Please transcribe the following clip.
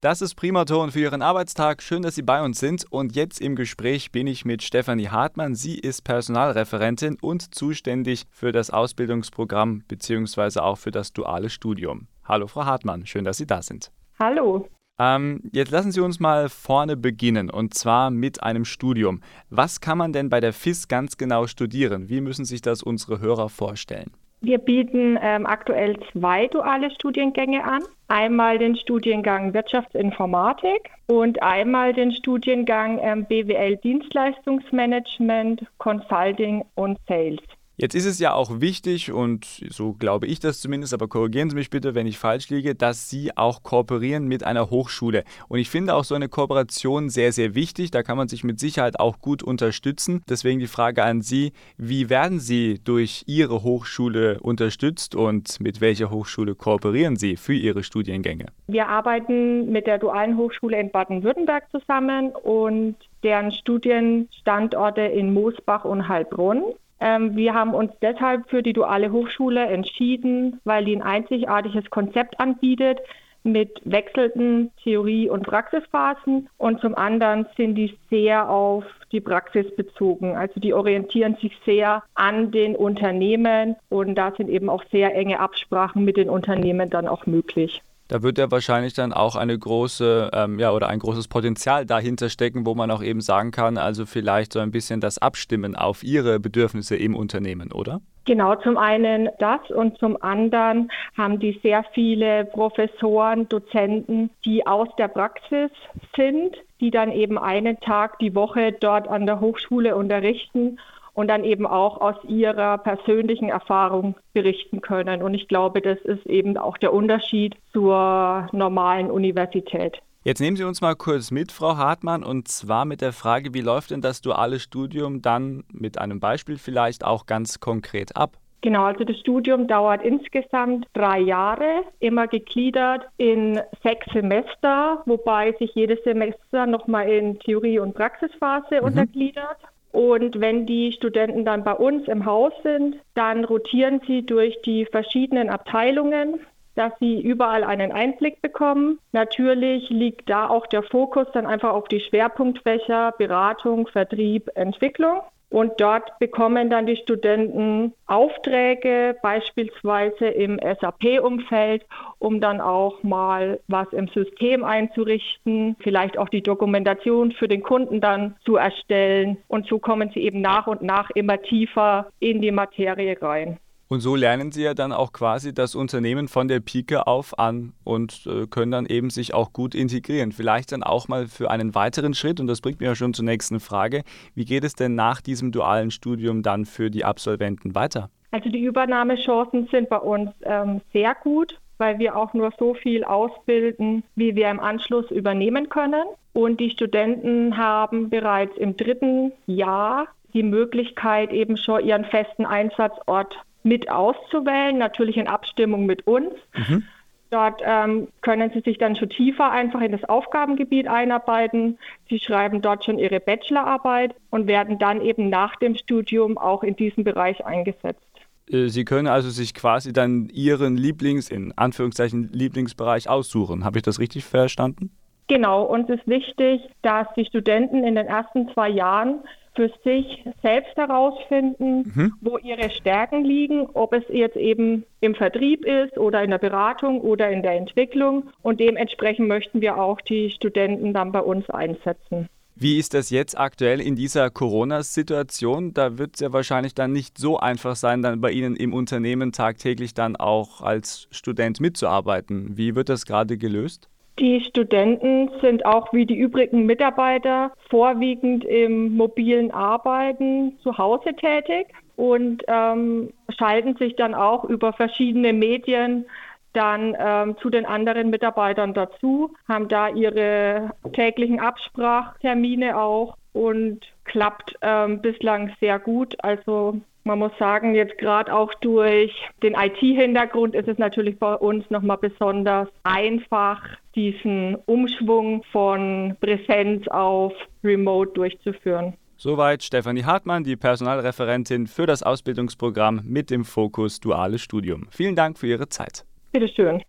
Das ist Primaton für Ihren Arbeitstag. Schön, dass Sie bei uns sind. Und jetzt im Gespräch bin ich mit Stefanie Hartmann. Sie ist Personalreferentin und zuständig für das Ausbildungsprogramm bzw. auch für das duale Studium. Hallo, Frau Hartmann. Schön, dass Sie da sind. Hallo. Ähm, jetzt lassen Sie uns mal vorne beginnen und zwar mit einem Studium. Was kann man denn bei der FIS ganz genau studieren? Wie müssen sich das unsere Hörer vorstellen? Wir bieten ähm, aktuell zwei duale Studiengänge an. Einmal den Studiengang Wirtschaftsinformatik und einmal den Studiengang ähm, BWL Dienstleistungsmanagement, Consulting und Sales. Jetzt ist es ja auch wichtig, und so glaube ich das zumindest, aber korrigieren Sie mich bitte, wenn ich falsch liege, dass Sie auch kooperieren mit einer Hochschule. Und ich finde auch so eine Kooperation sehr, sehr wichtig. Da kann man sich mit Sicherheit auch gut unterstützen. Deswegen die Frage an Sie, wie werden Sie durch Ihre Hochschule unterstützt und mit welcher Hochschule kooperieren Sie für Ihre Studiengänge? Wir arbeiten mit der Dualen Hochschule in Baden-Württemberg zusammen und deren Studienstandorte in Moosbach und Heilbronn. Ähm, wir haben uns deshalb für die duale Hochschule entschieden, weil die ein einzigartiges Konzept anbietet mit wechselnden Theorie- und Praxisphasen und zum anderen sind die sehr auf die Praxis bezogen. Also die orientieren sich sehr an den Unternehmen und da sind eben auch sehr enge Absprachen mit den Unternehmen dann auch möglich. Da wird ja wahrscheinlich dann auch eine große, ähm, ja, oder ein großes Potenzial dahinter stecken, wo man auch eben sagen kann, also vielleicht so ein bisschen das Abstimmen auf Ihre Bedürfnisse im Unternehmen, oder? Genau, zum einen das und zum anderen haben die sehr viele Professoren, Dozenten, die aus der Praxis sind, die dann eben einen Tag die Woche dort an der Hochschule unterrichten und dann eben auch aus ihrer persönlichen Erfahrung berichten können. Und ich glaube, das ist eben auch der Unterschied zur normalen Universität. Jetzt nehmen Sie uns mal kurz mit, Frau Hartmann, und zwar mit der Frage, wie läuft denn das duale Studium dann mit einem Beispiel vielleicht auch ganz konkret ab? Genau, also das Studium dauert insgesamt drei Jahre, immer gegliedert in sechs Semester, wobei sich jedes Semester nochmal in Theorie- und Praxisphase mhm. untergliedert. Und wenn die Studenten dann bei uns im Haus sind, dann rotieren sie durch die verschiedenen Abteilungen, dass sie überall einen Einblick bekommen. Natürlich liegt da auch der Fokus dann einfach auf die Schwerpunktfächer Beratung, Vertrieb, Entwicklung. Und dort bekommen dann die Studenten Aufträge, beispielsweise im SAP-Umfeld, um dann auch mal was im System einzurichten, vielleicht auch die Dokumentation für den Kunden dann zu erstellen. Und so kommen sie eben nach und nach immer tiefer in die Materie rein. Und so lernen sie ja dann auch quasi das Unternehmen von der Pike auf an und äh, können dann eben sich auch gut integrieren. Vielleicht dann auch mal für einen weiteren Schritt, und das bringt mich ja schon zur nächsten Frage, wie geht es denn nach diesem dualen Studium dann für die Absolventen weiter? Also die Übernahmechancen sind bei uns ähm, sehr gut, weil wir auch nur so viel ausbilden, wie wir im Anschluss übernehmen können. Und die Studenten haben bereits im dritten Jahr die Möglichkeit, eben schon ihren festen Einsatzort mit auszuwählen, natürlich in Abstimmung mit uns. Mhm. Dort ähm, können Sie sich dann schon tiefer einfach in das Aufgabengebiet einarbeiten. Sie schreiben dort schon Ihre Bachelorarbeit und werden dann eben nach dem Studium auch in diesem Bereich eingesetzt. Äh, Sie können also sich quasi dann Ihren Lieblings, in Anführungszeichen Lieblingsbereich aussuchen. Habe ich das richtig verstanden? Genau, uns ist wichtig, dass die Studenten in den ersten zwei Jahren für sich selbst herausfinden, mhm. wo ihre Stärken liegen, ob es jetzt eben im Vertrieb ist oder in der Beratung oder in der Entwicklung. Und dementsprechend möchten wir auch die Studenten dann bei uns einsetzen. Wie ist das jetzt aktuell in dieser Corona-Situation? Da wird es ja wahrscheinlich dann nicht so einfach sein, dann bei Ihnen im Unternehmen tagtäglich dann auch als Student mitzuarbeiten. Wie wird das gerade gelöst? Die Studenten sind auch wie die übrigen Mitarbeiter vorwiegend im mobilen Arbeiten zu Hause tätig und ähm, schalten sich dann auch über verschiedene Medien dann ähm, zu den anderen Mitarbeitern dazu, haben da ihre täglichen Absprachtermine auch und klappt ähm, bislang sehr gut. Also man muss sagen, jetzt gerade auch durch den IT-Hintergrund ist es natürlich bei uns nochmal besonders einfach, diesen Umschwung von Präsenz auf Remote durchzuführen. Soweit Stefanie Hartmann, die Personalreferentin für das Ausbildungsprogramm mit dem Fokus Duales Studium. Vielen Dank für Ihre Zeit. Bitteschön.